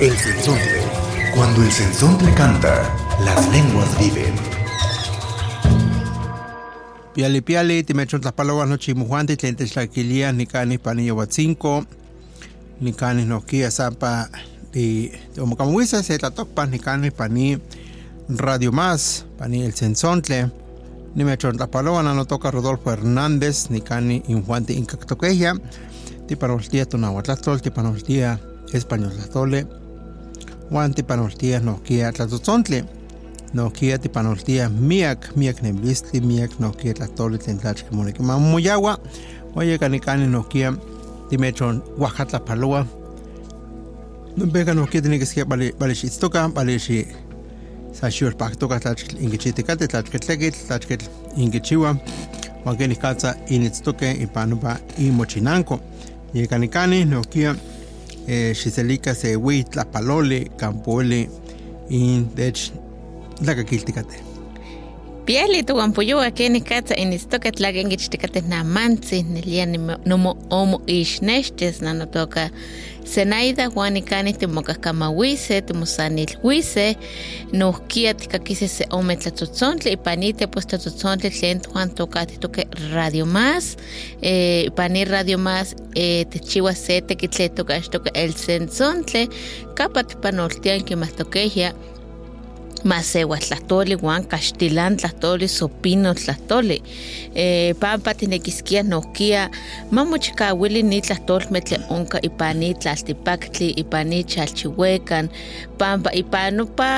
El sensontle. Cuando el sensontle canta, las lenguas viven. Piali piali, timechon tlapaloa nochi muhuanti, tlen techlaquilia, nicani panillo huatzinco, nicani noquia zampa, di omocamuisa, se tlatokpa, nicani pani Radio Más, pani el sensontle, nimechon tlapaloa, nanotoca Rodolfo Hernández, nicani inhuanti incactoqueja, tipanoltia tonahuatlatlol, tipanoltia español tlatole, Juan tipanoltia noquia tlatzotzontle, noquia tipanoltia miak, miak nemblistli, miak noquia tlatole tlen tlachque moneki mamoyawa, oye canicani noquia timechon Oaxaca paloa, Nopeka noquia tiene que ser vale xi saxior pactoca tlachque ingichiticate, tlachque tlequitl, tlachque ingichiwa, Juan que nicatza initztoque ipanupa imochinanco, y canicani noquia eh, xiselica se hui tlapaloli, campoli, in Piali tuampoyoa keni katsa inistoka tlakengichtikate namantzi nelia nomo omo ixnextes nanotoka Senaida Juan ikani timokahkamauise timosanilhuise nohkia tikakise se ome tlatzotzontle ipanite pues tlatzotzontle tlen Juan tokatitoke Radio Más eh, Radio Más eh, techiwa se tekitle tokaxtoka el sensontle kapa tipanoltian kimahtokeya masewa tlahtoli wan kaxtilan tlahtoli sopino tlahtoli eh, pampa tinekiskia nohkia mamochikawili ni tlahtolmeh tle onka ipan ni tlaltipaktli ipan ni chalchiuekan pampa ipan nopa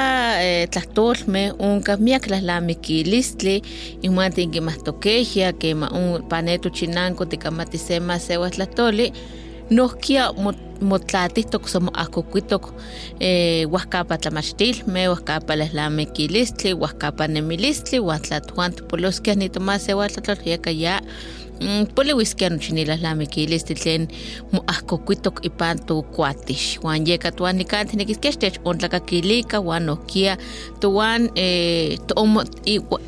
eh, tlahtolmeh onka miak tlalamiquilistli inuan tinkimahtokehya kema panetochinanko tikamati se masewa tlahtoli nohkia motlatihtok somo ahkokuitok eh, huahkapa tlamachtilmeh, huahkapa lehlamikilistli, huahkapa nemilistli, uan tlatuan tipoloskia nitomasewa tlatlal yeka ya poliuiskia nochi nilahlamikilistli tlen moahkokuitok ipan tokuatix uan yeka tuan nikan tinekiskia xtechontlakakilika uan nohkia toan eh, toomo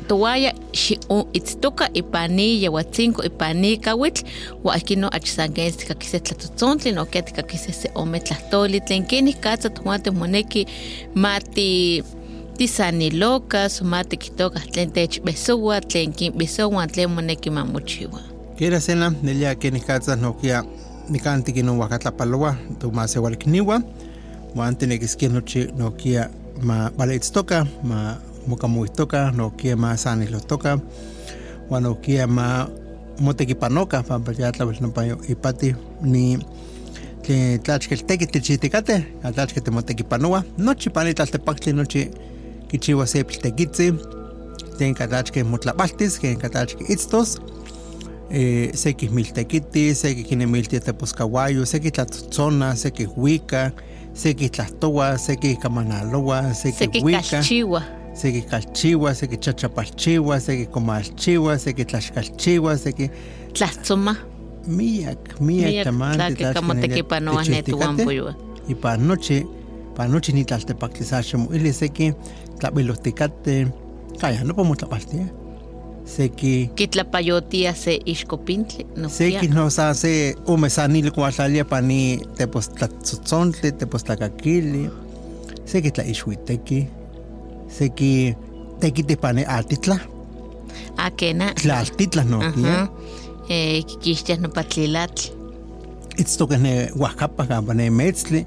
towaya xiitztoka ipan ni yeuatzinco ipan ni kawitl uan ihkin no achsanken tikakise tlatotzontli nohkia tikakise se ome tlahtoli tlen. Kenih katsa toan timoneki mati tisanilokas mati kitokah tlen techbesowa tlen kinbesowa tlen moneki mamochiwa Quiera cena, nelia que ni katsa nokia nikanti kino wakatlapaloa, tu ma se walkniwa, wan tiene que skia nochi nokia ma baleitstoka, ma mukamuistoka, nokia ma wan nokia ma pa payatla no ipati ni que tlachkel teki tichitikate, tlachkel temotekipanoa, nochi pani tlaltepaktli nochi kichiwa sepl tekitzi, ten katlachke motlapaltis, ken katlachke itztos, eh, seki miltequiti, seki kinemiltia teposcahuayo, seki tlatzotzona, seki huica, seki tlastoa, seki kamanaloa, seki seki huica, kalchiwa seki calchiwa, seki chachapalchiwa, seki comalchiwa, seki tlaxcalchiwa, seki tlatzoma miak, miak tlaki kamotekipanoa netuanpoyoa y pa noche, pa noche ni tlaltepactlisaxemo, ili seki tlabilosticate, kaya, no podemos tlapaltia. Seki kitlapayotia se ixcopintli Seki no sa se umesanil kuatlalia pani tepostlatzotzontle, tepostlacaquili, seki tlaixuiteki, seki tekiti pani altitla, akena tlaltitla no kia, eh, kikixtias nopa tlilatl itztoke ne Oaxaca kampa ne metzli,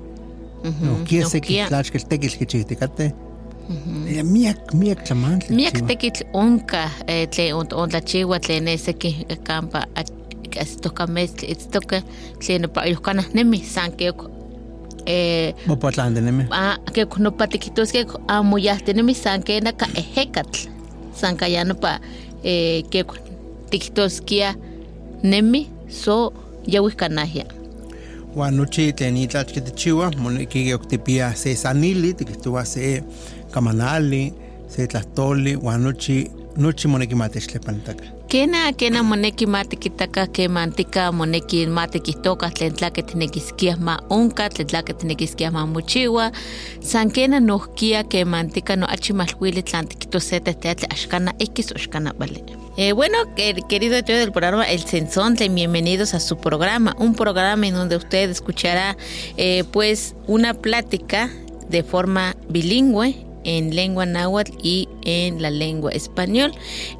no kia seki nohkia. tlachkel tekil kichihtikate, Ja, miak, miak tlamantli. miak kichiwa. tekitl onka eh, tlen ont- ontlachiua tlen ne seki kampa itztoka mestli itztoka tlen nopa yohkanah nemi san keok eh, Mopatlantinemi. ah, keok nopa tikihtoskeh amo yahtinemi san kenaka ehekatl san kaya nopa eh, keok tikihtoskia nemi so yawihkanahya Juan nochi tenita chitichiwa, moneki octipia se sanili, tikitua se kamanali, se tlastoli, Juan nochi, moneki matexlepantaka. Kena kena moneki mati kitaka ke mantika moneki mati kitoka tlen tlake tinekiskia ma onka tlen tlake tinekiskia ma mochiwa san kena nohkia ke mantika no achi malhuili tlan tikitosete teatli ashkana x ashkana vale. Eh, bueno, querido yo del programa El Sensontle, bienvenidos a su programa, un programa en donde usted escuchará eh, pues una plática de forma bilingüe en lengua náhuatl y en la lengua español,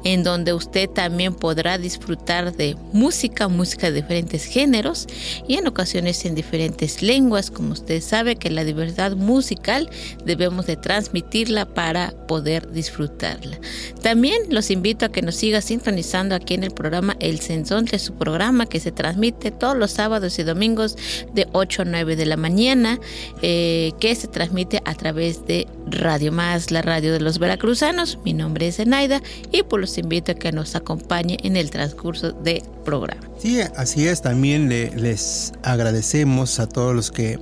en donde usted también podrá disfrutar de música, música de diferentes géneros y en ocasiones en diferentes lenguas, como usted sabe que la diversidad musical debemos de transmitirla para poder disfrutarla. También los invito a que nos siga sintonizando aquí en el programa El Sensón de su programa que se transmite todos los sábados y domingos de 8 a 9 de la mañana, eh, que se transmite a través de Radio Más, la radio de los veracruzanos. Mi nombre es Enaida y pues los invito a que nos acompañe en el transcurso del programa. Sí, así es. También le, les agradecemos a todos los que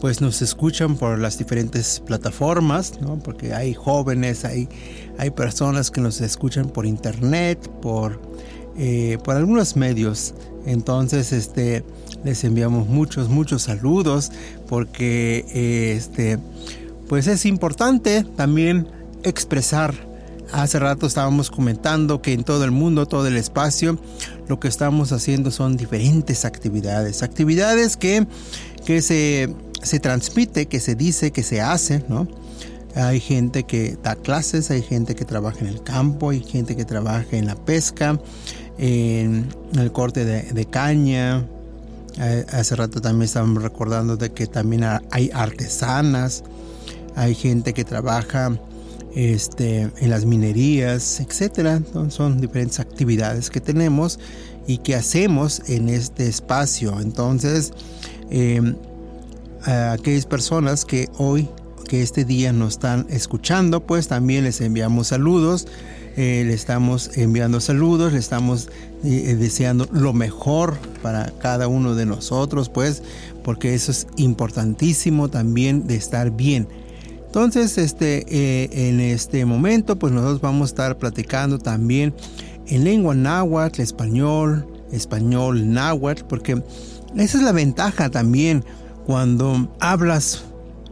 pues nos escuchan por las diferentes plataformas, ¿no? Porque hay jóvenes, hay, hay personas que nos escuchan por internet, por, eh, por algunos medios. Entonces, este, les enviamos muchos, muchos saludos porque eh, este, pues es importante también expresar. Hace rato estábamos comentando que en todo el mundo, todo el espacio, lo que estamos haciendo son diferentes actividades. Actividades que, que se, se transmite, que se dice, que se hace, ¿no? Hay gente que da clases, hay gente que trabaja en el campo, hay gente que trabaja en la pesca, en el corte de, caña. Hace rato también estábamos recordando de que también hay artesanas, hay gente que trabaja este, en las minerías, etcétera. Son diferentes actividades que tenemos y que hacemos en este espacio. Entonces, eh, a aquellas personas que hoy, que este día nos están escuchando, pues también les enviamos saludos. Eh, le estamos enviando saludos, le estamos eh, deseando lo mejor para cada uno de nosotros, pues, porque eso es importantísimo también de estar bien. Entonces, este, eh, en este momento, pues nosotros vamos a estar platicando también en lengua náhuatl, español, español náhuatl, porque esa es la ventaja también cuando hablas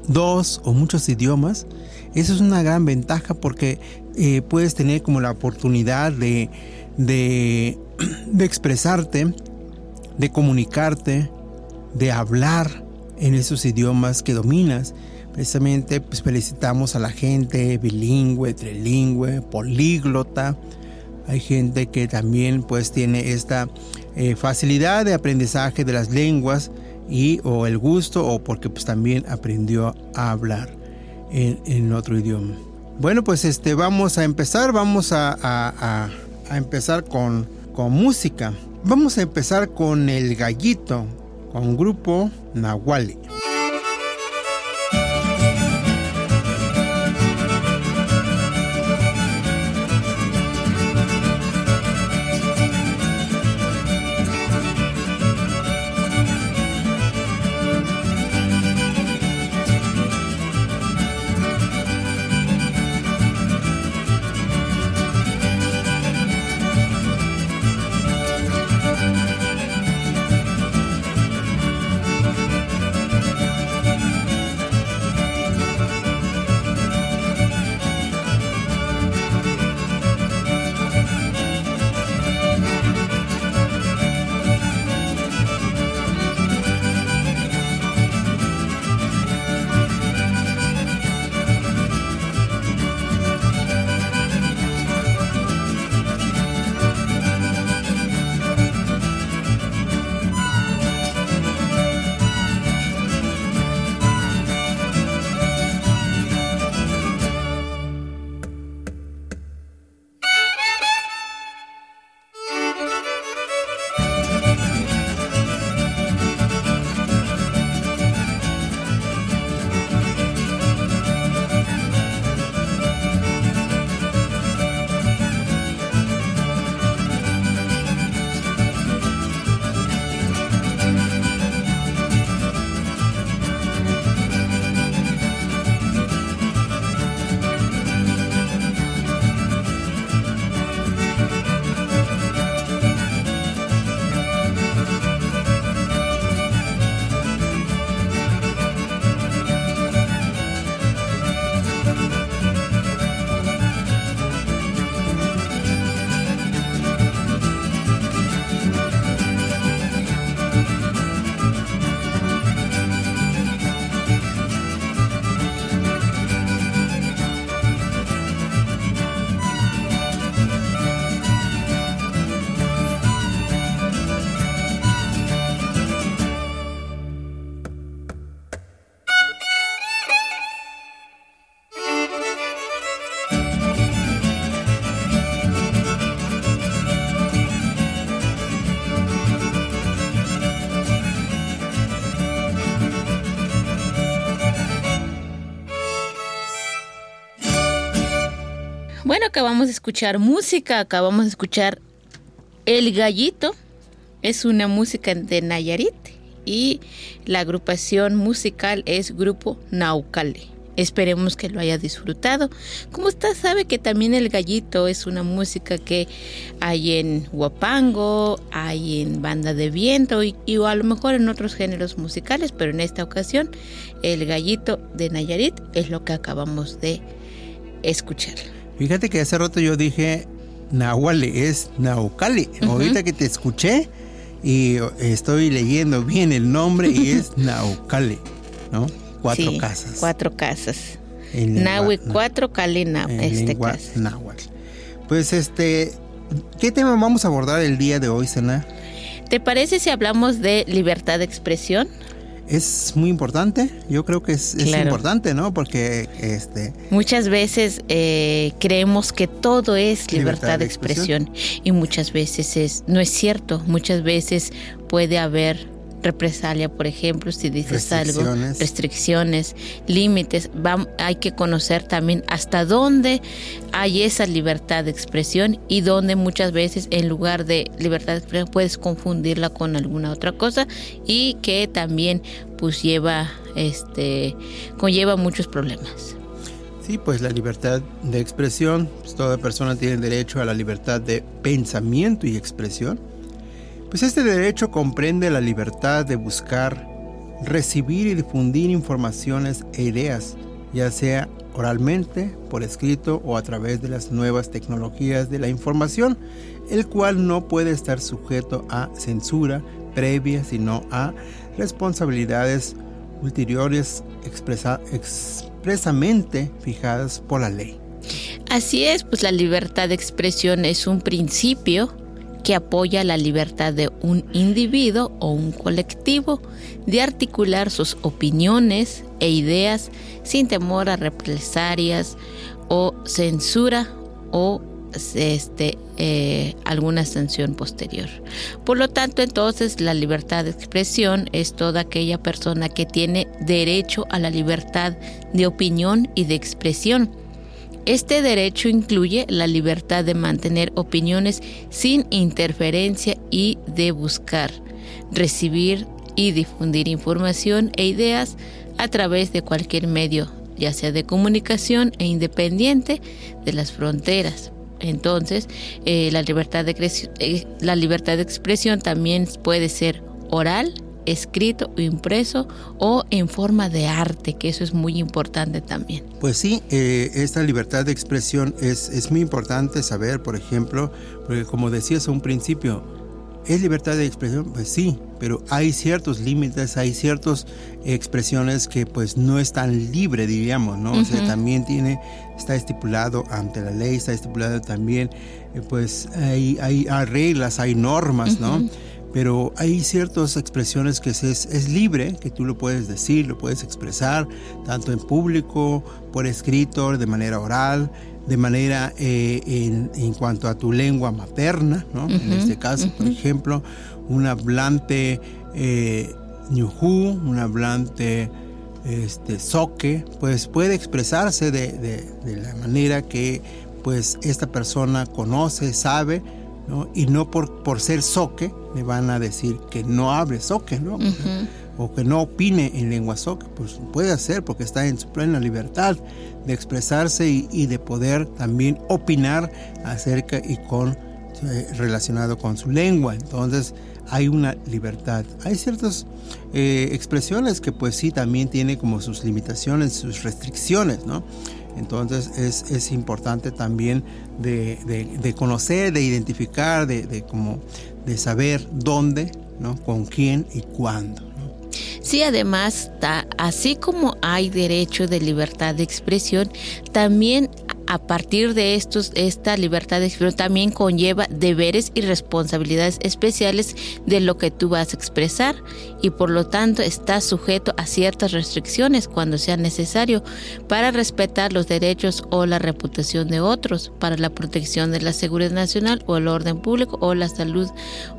dos o muchos idiomas. Eso es una gran ventaja porque eh, puedes tener como la oportunidad de, de, de expresarte, de comunicarte, de hablar en esos idiomas que dominas. Precisamente pues, felicitamos a la gente bilingüe, trilingüe, políglota. Hay gente que también pues tiene esta eh, facilidad de aprendizaje de las lenguas y o el gusto o porque pues también aprendió a hablar en, en otro idioma. Bueno pues este vamos a empezar, vamos a, a, a, empezar con, con música. Vamos a empezar con el gallito, con grupo Nahuali. Acabamos de escuchar música, acabamos de escuchar El Gallito, es una música de Nayarit y la agrupación musical es Grupo Naucale. Esperemos que lo haya disfrutado. Como usted sabe que también el gallito es una música que hay en huapango, hay en banda de viento y, y a lo mejor en otros géneros musicales, pero en esta ocasión el gallito de Nayarit es lo que acabamos de escuchar. Fíjate que hace rato yo dije Nahuale, es Naucali. Ahorita que te escuché y estoy leyendo bien el nombre y es Naucali, ¿no? Cuatro Sí, casas. Cuatro casas. Nahue cuatro, Cali na- en este. Pues este, ¿qué tema vamos a abordar el día de hoy, Sena? ¿Te parece si hablamos de libertad de expresión? Es muy importante, yo creo que es, importante, ¿no? Porque este, Muchas veces eh, creemos que todo es libertad, Libertad de de expresión, y muchas veces es no es cierto. Muchas veces puede haber represalia, por ejemplo, si dices algo, Restricciones. límites. Hay que conocer también hasta dónde hay esa libertad de expresión y dónde muchas veces en lugar de libertad de expresión puedes confundirla con alguna otra cosa y que también pues lleva este conlleva muchos problemas. sí, pues la libertad de expresión, pues toda persona tiene derecho a la libertad de pensamiento y expresión. Pues este derecho comprende la libertad de buscar, recibir y difundir informaciones e ideas, ya sea oralmente, por escrito o a través de las nuevas tecnologías de la información, el cual no puede estar sujeto a censura previa, sino a responsabilidades ulteriores expresa- expresamente fijadas por la ley. Así es, pues la libertad de expresión es un principio que apoya la libertad de un individuo o un colectivo de articular sus opiniones e ideas sin temor a represalias o censura o este, eh, alguna sanción posterior. Por lo tanto, entonces la libertad de expresión es toda aquella persona que tiene derecho a la libertad de opinión y de expresión. Este derecho incluye la libertad de mantener opiniones sin interferencia y de buscar, recibir y difundir información e ideas a través de cualquier medio, ya sea de comunicación e independiente de las fronteras. Entonces, eh, la, libertad de, eh, la libertad de expresión también puede ser oral, escrito o impreso o en forma de arte, que eso es muy importante también. Pues sí, eh, esta libertad de expresión es, es muy importante saber, por ejemplo, porque como decías a un principio, ¿es libertad de expresión? Pues sí, pero hay ciertos límites, hay ciertas expresiones que pues no es tan libre, diríamos, ¿no? O sea, también tiene, está estipulado ante la ley, está estipulado también, eh, pues hay, hay, hay reglas, hay normas, ¿no? Pero hay ciertas expresiones que es, es libre, que tú lo puedes decir, lo puedes expresar, tanto en público, por escrito, de manera oral, de manera eh, en, en, cuanto a tu lengua materna, ¿no? Uh -huh, en este caso, uh -huh. por ejemplo, un hablante eh, ñujú, un hablante este, soque, pues puede expresarse de, de, de la manera que pues esta persona conoce, sabe, ¿no? Y no por, por ser soque le van a decir que no hable soque, ¿no? Uh -huh. O que no opine en lengua soque. Pues puede hacer porque está en su plena libertad de expresarse y, y de poder también opinar acerca y con eh, relacionado con su lengua. Entonces hay una libertad. Hay ciertas eh, expresiones que pues sí también tiene como sus limitaciones, sus restricciones, ¿no? Entonces es, es importante también de, de, conocer, de identificar, de, de, como, de saber dónde, ¿no? con quién y cuándo. Sí, además, así como hay derecho de libertad de expresión, también a partir de estos, esta libertad de expresión también conlleva deberes y responsabilidades especiales de lo que tú vas a expresar y por lo tanto está sujeto a ciertas restricciones cuando sea necesario para respetar los derechos o la reputación de otros, para la protección de la seguridad nacional o el orden público o la salud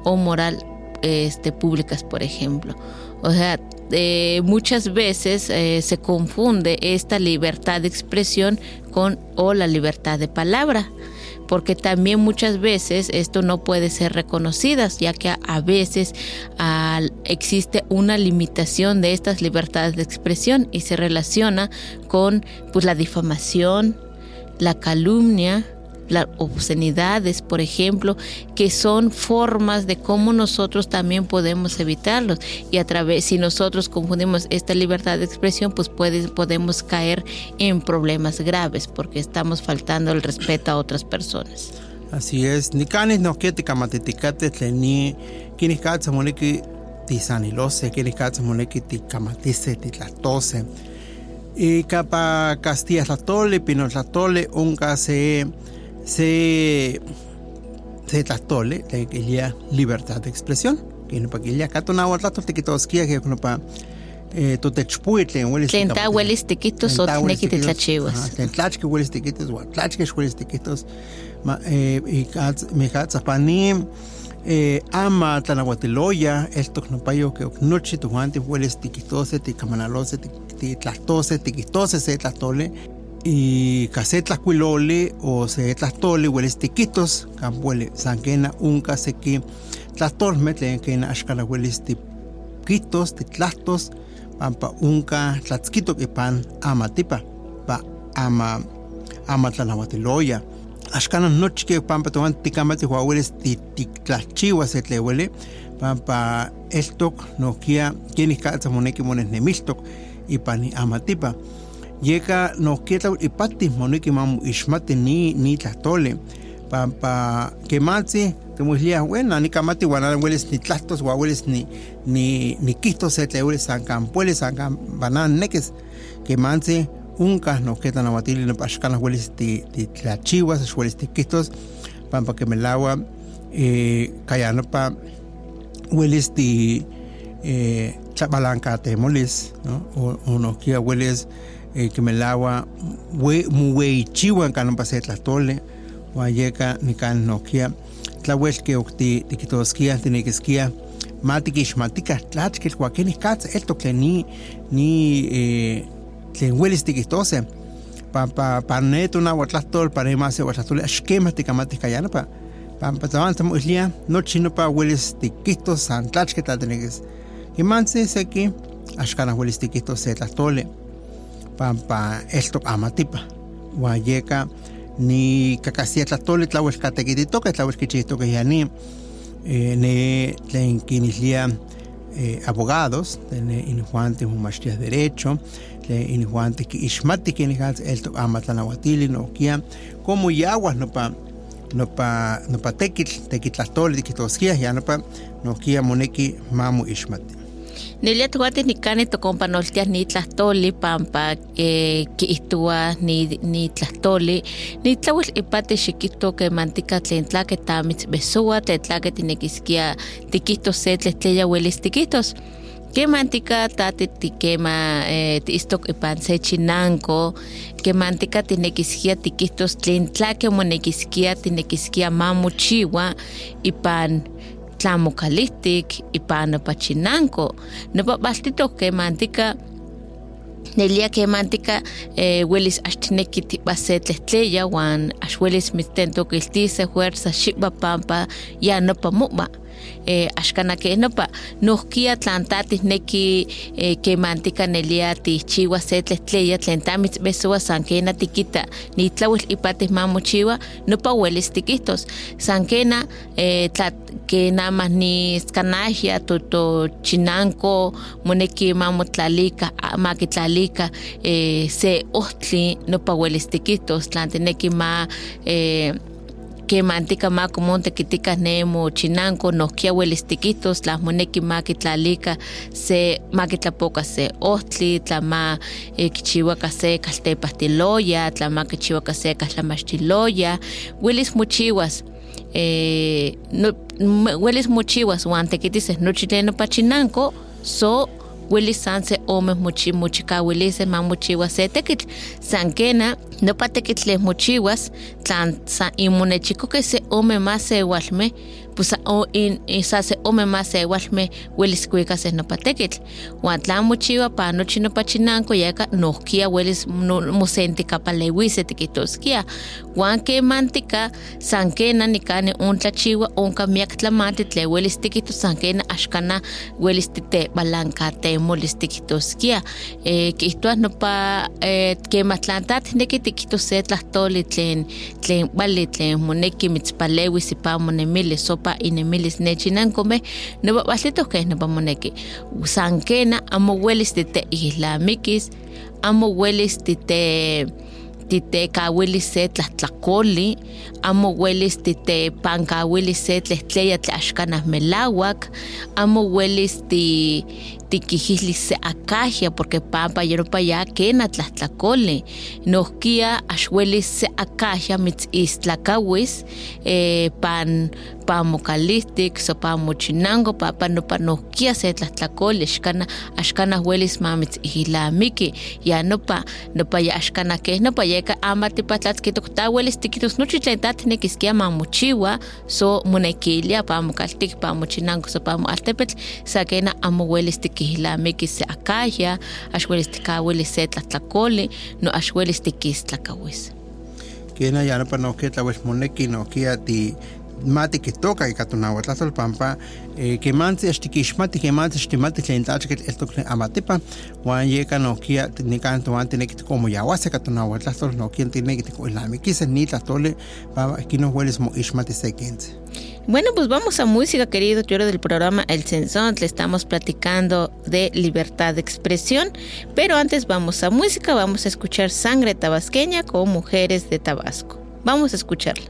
o moral este, públicas, por ejemplo. O sea, eh, muchas veces eh, se confunde esta libertad de expresión con o la libertad de palabra porque también muchas veces esto no puede ser reconocido, ya que a, veces existe una limitación de estas libertades de expresión y se relaciona con pues, la difamación, la calumnia, las obscenidades, por ejemplo, que son formas de cómo nosotros también podemos evitarlos. Y a través, si nosotros confundimos esta libertad de expresión, pues podemos caer en problemas graves porque estamos faltando el respeto a otras personas. Así es, ni canes no quiere camatiticate ni quienes cazan moneki tisanilose, quienes cazan moneki ticamatise, titlatose. Y capa Castilla Tlatole, Pino Tlatole, unca se se se tlatole la libertad de expresión. Que no para que ya cato na rato te quitos que que no para eh hueles hueles te quitos o tiene que te tlachiwas tlen tlach que hueles o hueles eh eh ama tlanahuatiloya esto no payo que hueles te quitos te camanalose te tlatose te quitos se tlatole y cuilole o se tlastole hueles tiquitos campuele sanquena unca se que tlastorme tlen que ashkala hueles tiquitos titlastos pampa unca tlatzquito que pan ama tipa pa ama ama tlanahuatiloya ashkana noche que pampa toman ticamati hueles titlachiwa se huele pampa estok no kia quienes calza moneki mones nemistok y pani ama llega nos queda y patis moniki mamu ishmati ni ni tlatole pa pa que matzi te mulia buena ni kamati wana hueles ni tlastos hueles ni ni ni quistos se te hueles san campueles san banan neques. Que manse unca nos quedan a batir no pascan hueles ti ti tlachivas hueles ti quistos. Pampa que me lagua eh cayano pa hueles ti eh chabalanca te moles no o, o queda hueles eh, que me lagua muy chihuahua en canon pase tlatole guayeca ni can noquia tlahuel que octi tiquitosquia tiniquisquia matikix matica tlachquil huaquenis catz esto que ni eh, tlen huelis tiquitose pa pa pa neto na huatlastol para más huatlastol axquema ticamatis cayana pa pa pa taban tamuilia no chino pa huelis tiquitos san tlachque tatiniquis y manse seki axcana huelis tiquitos se tlastole pampa eltok amatipa guayeca ni cacasia tlatoli tlauel catequititoque tlauel quichihtoque yani eh, ne tlen quinislia eh, abogados tene injuantes humachtias derecho tlen injuantes que ixmati quinijas eltok amatlanahuatili noquia como yaguas nopa nopa nopa tequitl tequitlastoli tiquitosquias ya nopa noquia moneki mamu ixmati Nelia tuati ni kani to companoltias ni tlastoli pampa eh, ki istua ni ni tlastoli. Ni tlawil ipate xiquito que mantica tlen tlaque tamitz besua te tlaque tinekiskia tiquito se tleya huelis tiquitos que mantica tati tiquema eh, tistok ipan se chinanco que mantica tinekiskia tiquistos tlen tlaque monekiskia tinekiskia mamuchiwa ipan tlamocalistic ipan pachinanco. Nopa baltitok kemantika nelia kemantika eh, welis axtineki tipa se tlehtleya wan ax welis mitztentokiltise fuerza xipa pampa ya nopa mu'ma eh, axkana ke nopa nohkia tlan tatisneki eh, kemantika nelia tihchiwa se tlehtleya tlen tamitzbesowa san kena tikita. Nitlauil ipatih mamochiwa nopa welis tikihtos san kena eh, tlat que nada más ni scanajia toto chinanco moneki mamotlalika makitlalika eh, se ohtli nopa welis tikitos. Tlan tineki ma eh, que mantica ma común tequiticas nemo chinanco nohkia welis tiquitos las moneki makitlalika se makitlapoka se ohtli tlama eh, kichiwaka se kaltepahtiloya tlama kichiwaka se katlamaxtiloya welis mochiwas eh, no, huelis mochiwas uan tequitis nochi tlen nopachinanco so uelis san se ome mochi mochikauilises ma mochiua se tekitl san kena nopa tekitl tlen mochiuas tlan san inmonechikoke se ome ma seualmeh pues o in, sa se ome masewalmeh welis kuikaseh nopa tekitl. Uan tla mochiwa pa nochi nopa chinanko yeka nohkia welis mosentikapaleuise tikitoskia. Uan kemantika san kena nikani ontlachiwa onka miak tlamantli tle welis tikitos san kena axkana welis titebalankatemos tikitoskia. Eh, kihtowa nopa eh, kema tlan tatneki tikitos se tlahtoli tlen tlen bali tlen moneki mitzpalewis ipa monemilis sopa inemilis nechinankomeh nopa baltitohkeh nopa moneki. San kena amo welis titeihlamikis amo welis tite titekawilis se tlahtlakoli, amo welis titepankawilis se tlehtleya tlaxkanah melawak, amo welis ti tikihihlis se akahya porque pampa yeropa ya kena tlahtlakoli. Nohkia axwelis se akahya mitzistlakawis eh, pan pamokalistik, so pamochinango, papa nopa nohkia se tlahtlakoli, axkana axkana welis mamitzihlamiki, ya nopa nopa ya axkana keh nopa yeka ama tipatlatzkitokta welis tikitos nochi tlen tatinekiskia mamochiwa, so monekilia pamokaltik, pamochinango, so pamoaltepetl, sakena amo welis tikihlamiki se akahya, axwelis tikawilis se tlahtlakoli, no axwelis tikistlakawis. Kena ya nopa nohkia tlawel moneki nohkia ti mati kitoka ika tonahuatlahtol pampa eh, kemantzin axtikixmati kemantzin xtimati tlen tlachkitl eltok tlen amatipa uan yeka nohkia nikan toan tineki tikomoyawasi ika tonahuatlahtol nohkia tineki tikoilnamikiseh ni tlahtoli pampa ihkin welis moixmati se kentzi. Bueno, pues vamos a música, querido tuero del programa El Censón. Le estamos platicando de libertad de expresión. Pero antes vamos a música, vamos a escuchar Sangre Tabasqueña con Mujeres de Tabasco. Vamos a escucharla.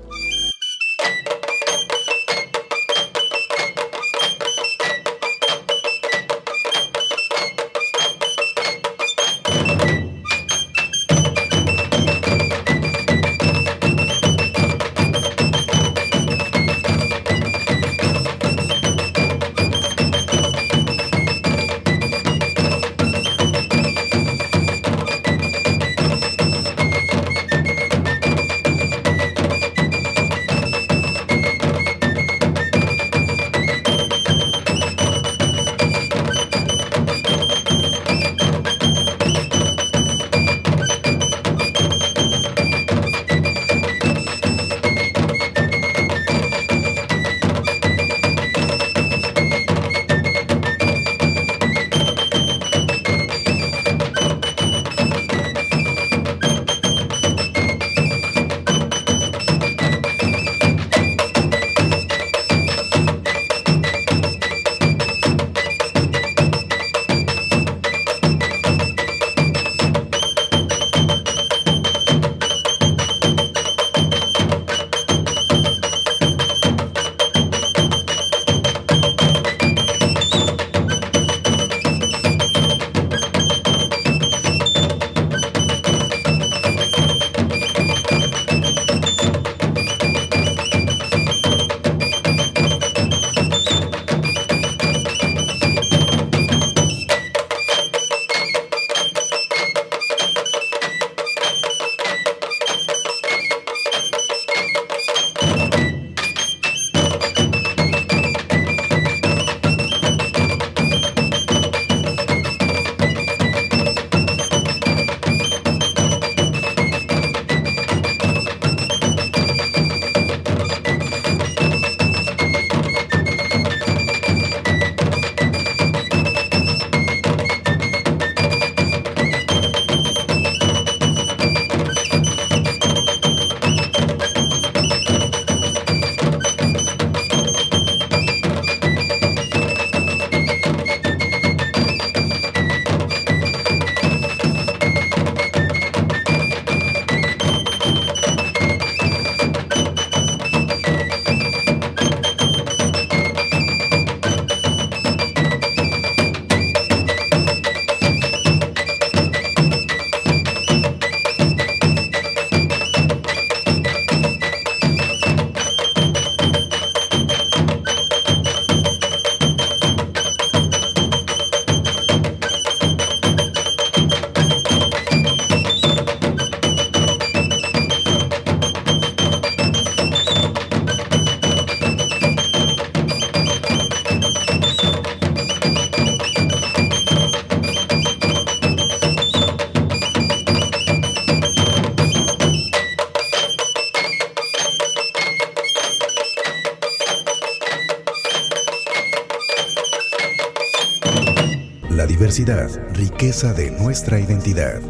Riqueza de nuestra identidad.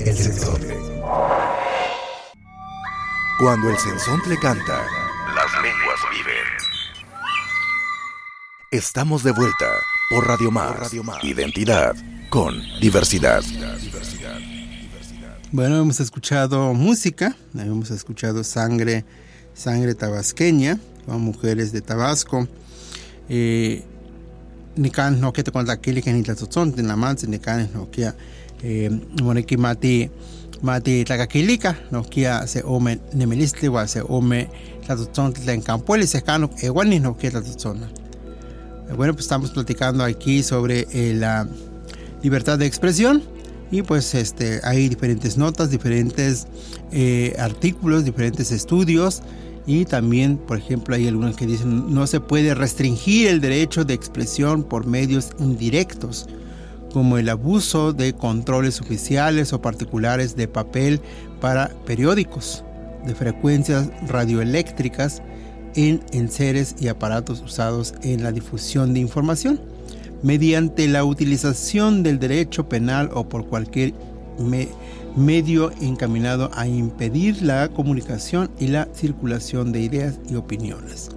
El sensontle. Cuando el sensontle canta, las lenguas viven. Estamos de vuelta por Radio Más. Identidad con diversidad. Bueno, hemos escuchado música, hemos escuchado sangre, sangre tabasqueña, con mujeres de Tabasco. Eh, nikan no que te cuenta que ni la tzotzon en la manse nikan no que eh moneki mati mati tlakakilika no que se ome nemelistli wa se ome la tzotzon en campueli se cano igual ni no que la tzotzon bueno pues estamos platicando aquí sobre eh, la libertad de expresión y pues este hay diferentes notas diferentes eh, artículos diferentes estudios y también, por ejemplo, hay algunos que dicen no se puede restringir el derecho de expresión por medios indirectos, como el abuso de controles oficiales o particulares de papel para periódicos, de frecuencias radioeléctricas en enseres y aparatos usados en la difusión de información, mediante la utilización del derecho penal o por cualquier medio medio encaminado a impedir la comunicación y la circulación de ideas y opiniones.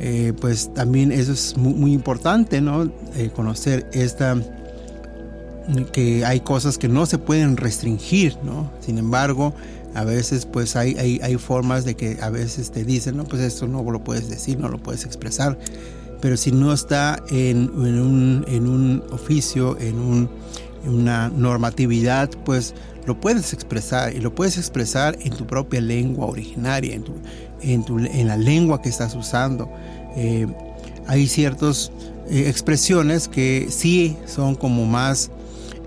Eh, pues también eso es muy, importante, ¿no? Eh, conocer esta que hay cosas que no se pueden restringir, ¿no? Sin embargo, a veces pues hay, hay, formas de que a veces te dicen, no, pues esto no lo puedes decir, no lo puedes expresar, pero si no está en, un, en un oficio, en un una normatividad, pues lo puedes expresar y lo puedes expresar en tu propia lengua originaria, en, tu, en, tu, en la lengua que estás usando. Eh, hay ciertas eh, expresiones que sí son como más...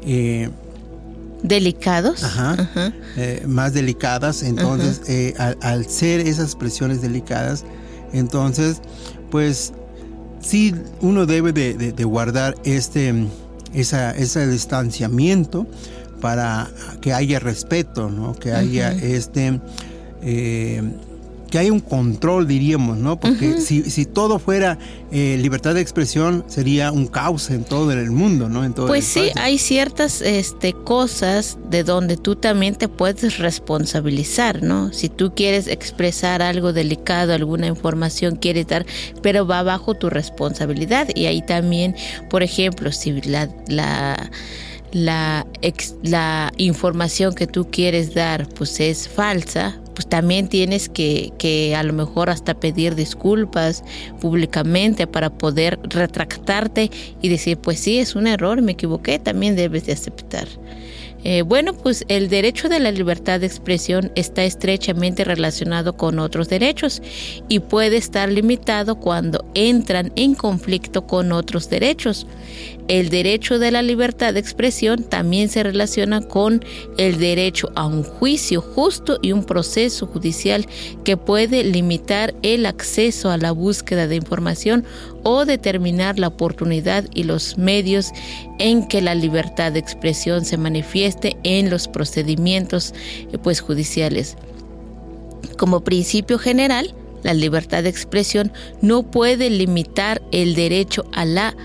Eh, delicados. Ajá, más delicadas. Entonces, al, ser esas expresiones delicadas, entonces, pues sí uno debe de guardar este esa, ese distanciamiento para que haya respeto, ¿no? que haya este... Eh, que haya un control, diríamos, ¿no? Porque si, si, todo fuera eh, libertad de expresión, sería un caos en todo el mundo, ¿no? En todo pues sí, hay ciertas este, cosas de donde tú también te puedes responsabilizar, ¿no? Si tú quieres expresar algo delicado, alguna información quieres dar, pero va bajo tu responsabilidad. Y ahí también, por ejemplo, si la... la la, la información que tú quieres dar pues es falsa, pues también tienes que, que a lo mejor hasta pedir disculpas públicamente para poder retractarte y decir, pues sí, es un error, me equivoqué, también debes de aceptar. Eh, bueno, pues el derecho de la libertad de expresión está estrechamente relacionado con otros derechos y puede estar limitado cuando entran en conflicto con otros derechos. El derecho de la libertad de expresión también se relaciona con el derecho a un juicio justo y un proceso judicial que puede limitar el acceso a la búsqueda de información o determinar la oportunidad y los medios en que la libertad de expresión se manifieste en los procedimientos eh, pues, judiciales. Como principio general, la libertad de expresión no puede limitar el derecho a la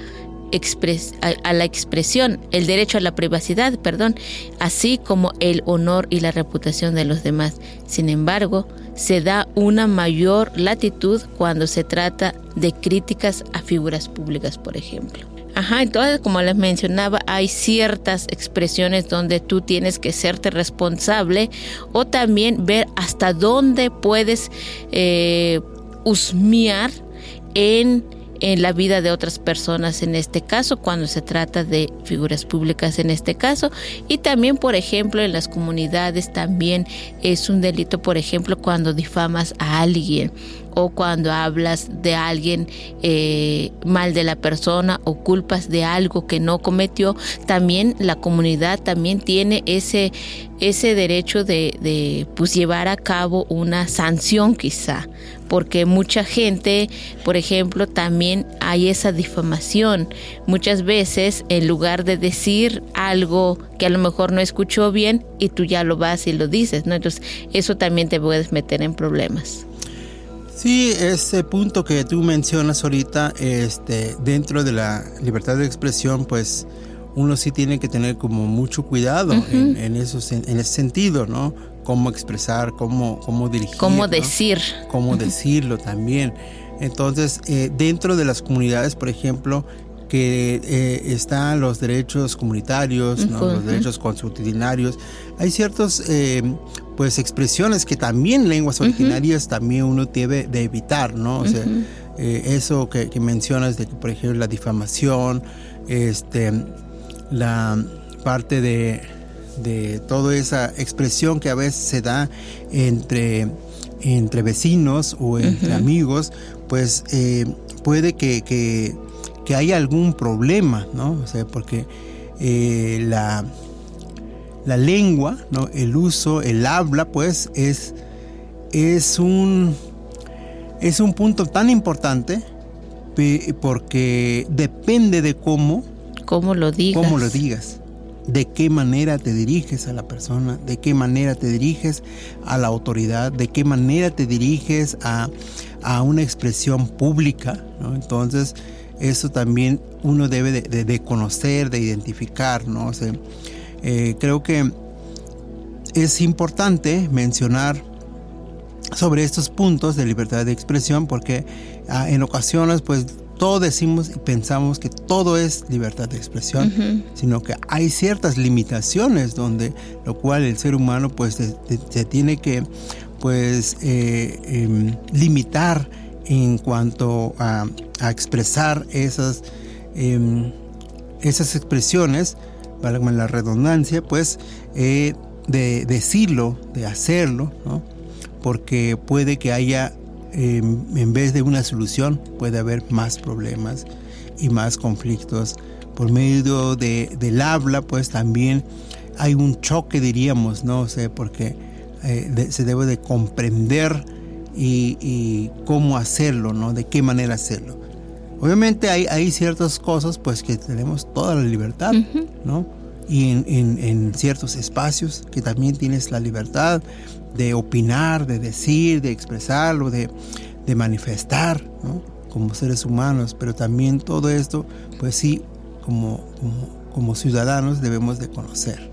a, la expresión, el derecho a la privacidad, perdón, así como el honor y la reputación de los demás. Sin embargo, se da una mayor latitud cuando se trata de críticas a figuras públicas, por ejemplo. Ajá, entonces como les mencionaba, hay ciertas expresiones donde tú tienes que serte responsable o también ver hasta dónde puedes eh, husmear en en la vida de otras personas en este caso, cuando se trata de figuras públicas en este caso, y también, por ejemplo, en las comunidades también es un delito, por ejemplo, cuando difamas a alguien o cuando hablas de alguien eh, mal de la persona o culpas de algo que no cometió, también la comunidad también tiene ese, ese derecho de, de pues, llevar a cabo una sanción quizá porque mucha gente, por ejemplo, también hay esa difamación. Muchas veces, en lugar de decir algo que a lo mejor no escuchó bien, y tú ya lo vas y lo dices, ¿no? Entonces, eso también te puedes meter en problemas. Sí, ese punto que tú mencionas ahorita, este, dentro de la libertad de expresión, pues uno sí tiene que tener como mucho cuidado en, en, esos, en, ese sentido, ¿no? Cómo expresar, cómo, cómo dirigir. Cómo ¿no? decir. Cómo decirlo también. Entonces, eh, dentro de las comunidades, por ejemplo, que eh, están los derechos comunitarios, ¿no? los derechos consuetudinarios. Hay ciertas eh, pues expresiones que también lenguas originarias también uno debe de evitar, ¿no? O sea, eso que, que, mencionas de que, por ejemplo, la difamación, este, la parte de, de toda esa expresión que a veces se da entre, entre vecinos o entre amigos, pues puede que, que que hay algún problema, ¿no? O sea, porque eh, la, la lengua, ¿no? El uso, el habla, pues es, es, un, es un punto tan importante porque depende de cómo... Cómo lo digas. Cómo lo digas. De qué manera te diriges a la persona, de qué manera te diriges a la autoridad, de qué manera te diriges a, a una expresión pública. Entonces, eso también uno debe de, de, conocer, de identificar, ¿no? Eh, creo que es importante mencionar sobre estos puntos de libertad de expresión porque ah, en ocasiones pues todos decimos y pensamos que todo es libertad de expresión, uh -huh. sino que hay ciertas limitaciones donde lo cual el ser humano pues se, tiene que pues eh, eh, limitar en cuanto a, a expresar esas, eh, esas expresiones, valga la redundancia, pues eh, de decirlo, de hacerlo, ¿no? porque puede que haya, eh, en vez de una solución, puede haber más problemas y más conflictos. Por medio de, del habla, pues también hay un choque, diríamos, ¿no? O sea, porque eh, de, se debe de comprender y, y, cómo hacerlo, ¿no? De qué manera hacerlo. Obviamente hay, hay ciertas cosas pues que tenemos toda la libertad, uh -huh. ¿no? Y en, en, en, ciertos espacios que también tienes la libertad de opinar, de decir, de expresarlo, de, de manifestar, ¿no? Como seres humanos, pero también todo esto, pues sí, como, como, ciudadanos debemos de conocer.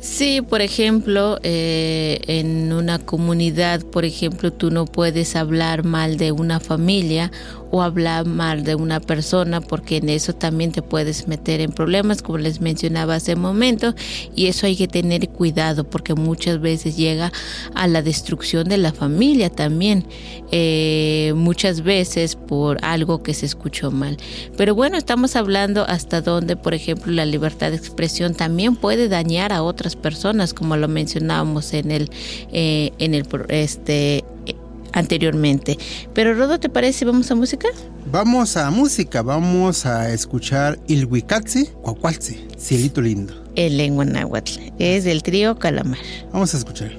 Sí, por ejemplo, eh, en una comunidad, por ejemplo, tú no puedes hablar mal de una familia o hablar mal de una persona porque en eso también te puedes meter en problemas, como les mencionaba hace un momento, y eso hay que tener cuidado porque muchas veces llega a la destrucción de la familia también, eh, muchas veces por algo que se escuchó mal. Pero bueno, estamos hablando hasta donde, por ejemplo, la libertad de expresión también puede dañar a otras personas, como lo mencionábamos en el, eh, en el este anteriormente. Pero Rodo, ¿te parece? ¿Vamos a música? Vamos a música, vamos a escuchar Il Huicatzi, Cuacualzi, Cielito Lindo. En lengua náhuatl, es del trío Calamar. Vamos a escuchar.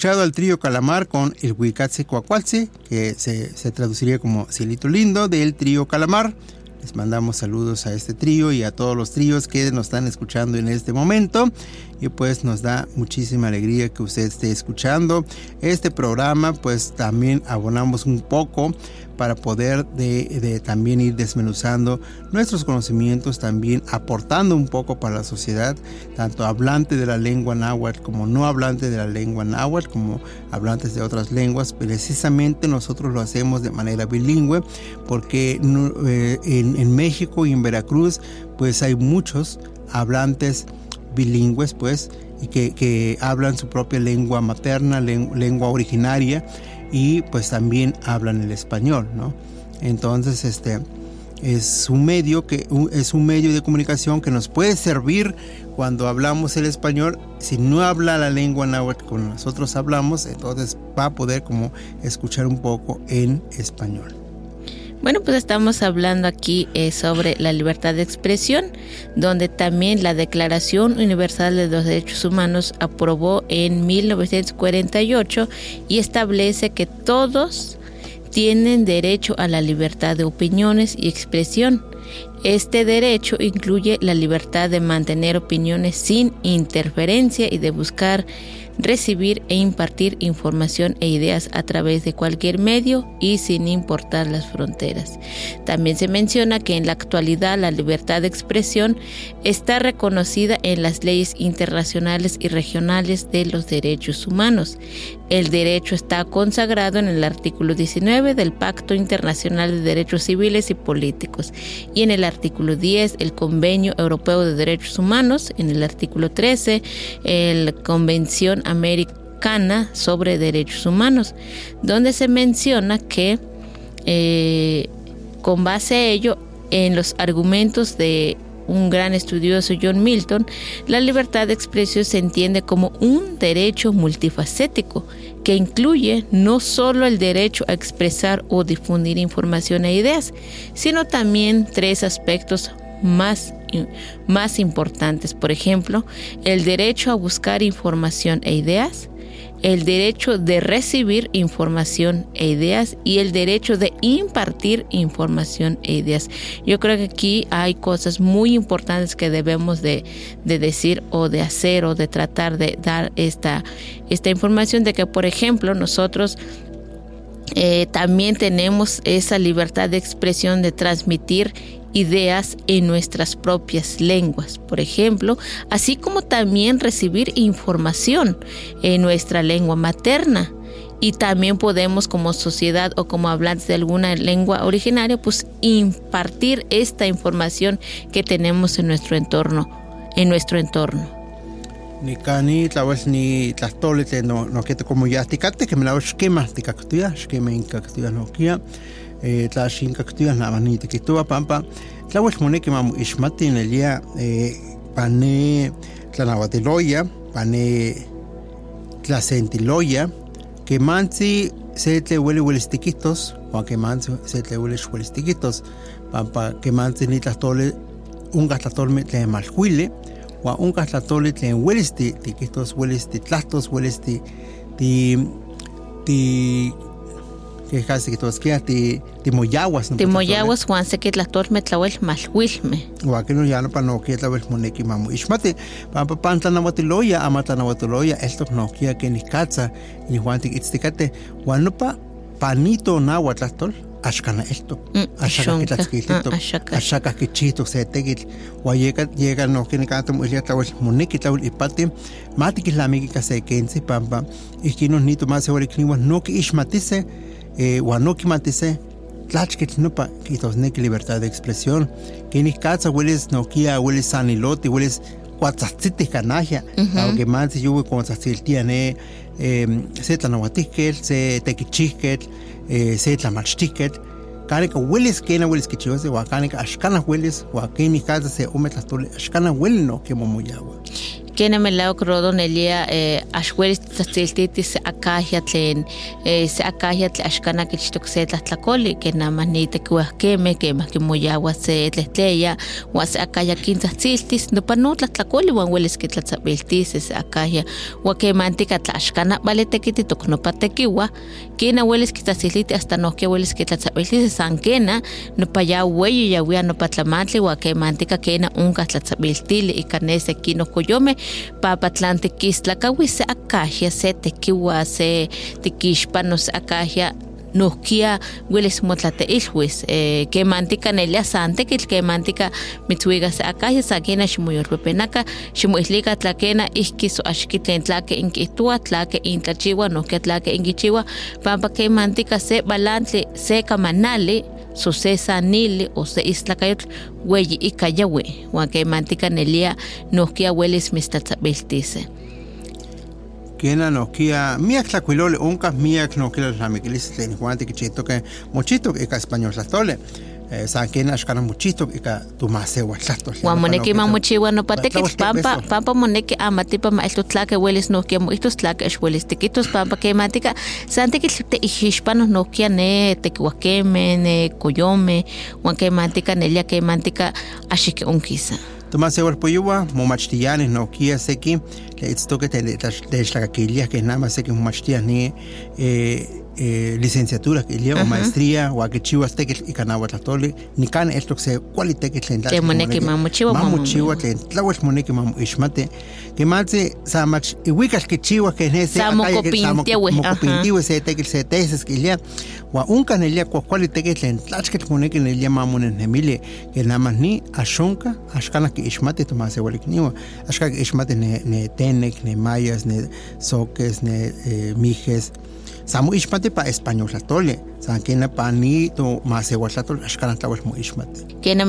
Escuchado al trío Calamar con el Huicatse Coacualce, que se, se traduciría como Cielito Lindo del trío Calamar. Les mandamos saludos a este trío y a todos los tríos que nos están escuchando en este momento. Y pues nos da muchísima alegría que usted esté escuchando este programa. Pues también abonamos un poco para poder de, de también ir desmenuzando nuestros conocimientos, también aportando un poco para la sociedad, tanto hablante de la lengua náhuatl como no hablante de la lengua náhuatl, como hablantes de otras lenguas. Precisamente nosotros lo hacemos de manera bilingüe porque eh, en, en México y en Veracruz pues hay muchos hablantes bilingües pues y que, que hablan su propia lengua materna, len- lengua originaria y pues también hablan el español, ¿no? Entonces, este es un medio que es un medio de comunicación que nos puede servir cuando hablamos el español. Si no habla la lengua náhuatl como nosotros hablamos, entonces va a poder como escuchar un poco en español. Bueno, pues estamos hablando aquí eh, sobre la libertad de expresión, donde también la Declaración Universal de los Derechos Humanos aprobó en 1948 y establece que todos tienen derecho a la libertad de opiniones y expresión. Este derecho incluye la libertad de mantener opiniones sin interferencia y de buscar recibir e impartir información e ideas a través de cualquier medio y sin importar las fronteras. También se menciona que en la actualidad la libertad de expresión está reconocida en las leyes internacionales y regionales de los derechos humanos. El derecho está consagrado en el artículo 19 del Pacto Internacional de Derechos Civiles y Políticos y en el artículo 10 el Convenio Europeo de Derechos Humanos, en el artículo 13 el Convención Americana sobre Derechos Humanos, donde se menciona que eh, con base a ello en los argumentos de un gran estudioso John Milton, la libertad de expresión se entiende como un derecho multifacético que incluye no solo el derecho a expresar o difundir información e ideas, sino también tres aspectos más, más importantes. Por ejemplo, el derecho a buscar información e ideas, el derecho de recibir información e ideas y el derecho de impartir información e ideas. Yo creo que aquí hay cosas muy importantes que debemos de, de decir o de hacer o de tratar de dar esta, esta información de que, por ejemplo, nosotros eh, también tenemos esa libertad de expresión de transmitir ideas en nuestras propias lenguas, por ejemplo, así como también recibir información en nuestra lengua materna. Y también podemos como sociedad o como hablantes de alguna lengua originaria, pues impartir esta información que tenemos en nuestro entorno, en nuestro entorno. Ni cani tlahuel ni tlastole te no no que como ya ticate que me la esquema ticactuya esquema incactuya no tla shincactuya na mani te kitua pampa. Tlahuel mone que mamu el día eh pane tlanawatiloya pane tlasentiloya que mansi se tle huele huelistiquitos, o que manse se tle huele huelistiquitos, pampa que manse ni tlatole un gastlatolme tle malhuile, o un gastlatole tle huelisti, tiquitos huelisti tlastos huelisti, ti, ti, que casi que todas quedan, ti, ti moyaguas, ¿no? Timoyawas Juan se que tlatorme tlawel malhuilme. Guaquino ya no para no que vez moneki mamu. Ishmate pampa panta na watiloya amata na watiloya esto no kia que ni katsa ni juanti itztikate guano pa panito na watlastol ashkana esto. Mm, ashaka que shonka, tlatzkilito ah, ashaka. ashaka que chito se tegil wa llega no que ni kanta mu ilia tawel moneki tawel ipate. Mati que la ka se kensi pampa ikino ni to más se kniwa no que ishmatise eh no que matise tlachkitl nopa kitosneki libertad de expresión kenih katsa hueles nokia hueles sanilote hueles kuatzahtzitis kanahya aunque mansi yuwi kontzahtsiltia ne em, se tlanauatihketl se tekichihketl eh, se tlamachtiketl kanika hueles kena hueles kichiwase ua kanika axkanah hueles ua kenih katsa se ome tlahtoli axkanah hueli nohki momoyawa Kena melao krodo nelia eh, ashwelis tzatziltiti se akahia tlen eh, se akahia tle ashkana kichtok se tlahtlakoli ke nama ni tekiuahkemeh kemah kimoyawa se tlehtleya ua se akahia kintzatziltis nopa no tlahtlakoli uan welis kitlatzabiltis se akahia ua kemantika tla axkana vale tekititok nopa tekiua kena welis kitzatziltiti hasta nohkia welis kitlatzabiltis san kena nopa ya ueyi yawia nopa tlamantli ua kemantika kena onkah tlatzabiltili ika ne seki nohkoyomeh papa tlan tikistlakaui se akahia se tekiua se tikixpano se akahia nohkia welis motlateilhuis eh, kemantika nelia san kemantika mitzuiga se akahia sa kena ximoyolpepenaka ximoihlika tlakena ihki so tlake inkihtua tlake intlachiua nohkia tlake inkichiua pampa kemantika se balantli se kamanali so se sanili o se istlakayotl weyi ika yawi uan kemantika nelia nohkia welis mistatzabiltise kena nohkia miak tlakuiloli onkah miak nohkia tlamikilistli tlen juanti kichihtoke mochihtok ika español tlahtoli Eh, san kena axkanah mochihtok ika tumasewa tlahtol Juan moneki mamochiwa nopa tekitl pampa pampa moneki amatipa maelto tlake welis nohkia moihtos tlake ex welis tikitos pampa kemantika san tekitl teihixpanos nohkia ne tekiuakemeh ne koyomeh uan kemantika nelia kemantika axiki onkisa. Tomasewa poyuwa momachtiyanih nohkia seki tleitztoke techtlakakiliah keh nama seki momachtiah ni eh, licenciatura kilia o maestría o kichiwas tekitl ika nawa tlahtoli nikan eltok se kuali tekitl tlen Tlen moneki mamochiwa, mamochiwa mamochiwa. tlen tlauel moneki mamoixmati kematzi sa mach iwikal kichiwa keh ne se Sa akaya ke- sa mokopintiawi, moko- ajá. mokopintiawi se tekitl se tesis kilia wa unka nelia kuali tekitl tlen tlachkitl moneki nelia mamonennemili ke nama ni axonka axkanah kiixmati tomaseualikniwa axkan kiixmati ne, ne tenek ne mayas ne soques ne eh, mijes sa moixmati pa español tlatoli san kena pa ni tomaseual tlatoli axkanah tlauel moixmati kena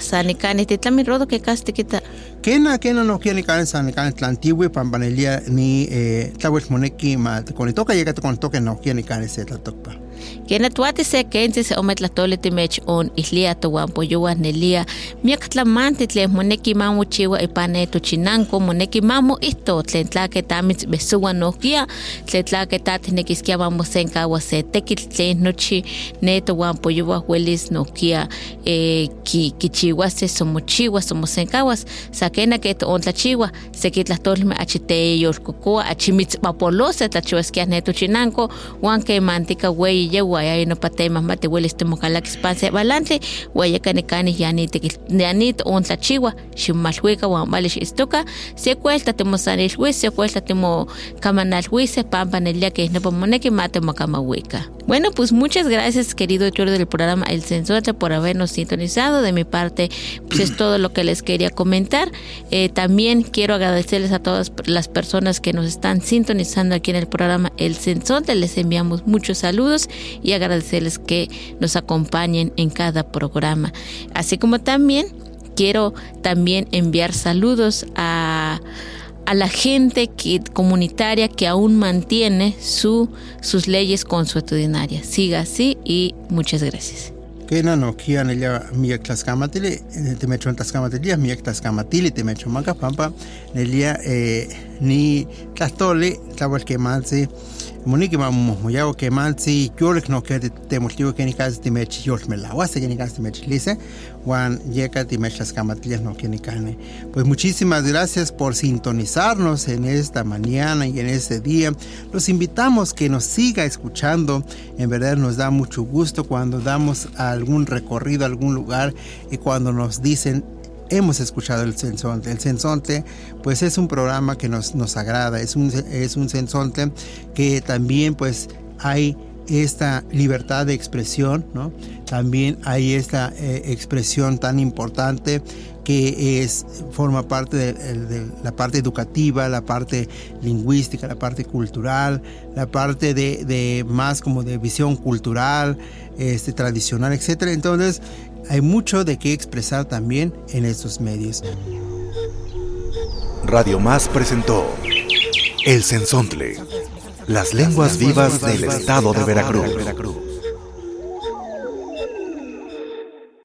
san nikani titlami rodo ke kas tikita Kena, kena no quiere ni san ni tlantiwi pampanelia ni eh, tlauel moneki ma tekonitoka llega tekonitoka no quiere ni se tlatokpa. Kena tuati se kensi se ome tlatoli timech on ihlia tohuanpoyowa nelia miak tlamanti tlen moneki mamochiwa ipane tochinanko moneki mamo ihto tlen tlake tamitz besuwa nohkia tlen tlake tatinekiskia mamosenkawa se tekitl tlen nochi ne tohuanpoyowa welis nohkia eh, ki, kichiwase somosenkawas sakena ke toontlachiwa seki tlahtolme achi teyolkokoa achi mitzpapolose tlachiwaskia ne tochinanko uan kemantika weyi ya inopa temas mati welis timokalakis panse balantli wayaka nikani yani yani toontlachiwa ximalhuika uan vali xistoka se kuelta timosanilhuis se kuelta timokamanalhuise pampa nelia que nopa moneki matemokamauika bueno, pues muchas gracias, querido editor del programa El Sensor, por habernos sintonizado. De mi parte, pues es todo lo que les quería comentar. Eh, también quiero agradecerles a todas las personas que nos están sintonizando aquí en el programa El Sensor. Les enviamos muchos saludos y agradecerles que nos acompañen en cada programa. Así como también quiero también enviar saludos a a la gente que, comunitaria que aún mantiene su, sus leyes consuetudinarias. Siga así y muchas gracias. Kena no kia nelia miak tlaskamatili, te mecho tlaskamatili, miak tlaskamatili, te mecho manka pampa, nelia eh, ni tlastoli, tlawel vamos muy hago que mal si yo le no que te motivo que ni casi te mech yo me la hace que ni casi te mech lise Juan llega te mech las camatillas no que ni cane pues muchísimas gracias por sintonizarnos en esta mañana y en este día. Los invitamos que nos siga escuchando. En verdad nos da mucho gusto cuando damos algún recorrido a algún lugar y cuando nos dicen hemos escuchado el sensonte. El sensonte, pues es un programa que nos, nos agrada, es un, es un sensonte que también pues hay esta libertad de expresión, ¿no? También hay esta eh, expresión tan importante que es, forma parte de, la parte educativa, la parte lingüística, la parte cultural, la parte de, de más como de visión cultural, este, tradicional, etc. Entonces, hay mucho de qué expresar también en estos medios. Radio Más presentó El Sensontle, las lenguas vivas del estado de Veracruz.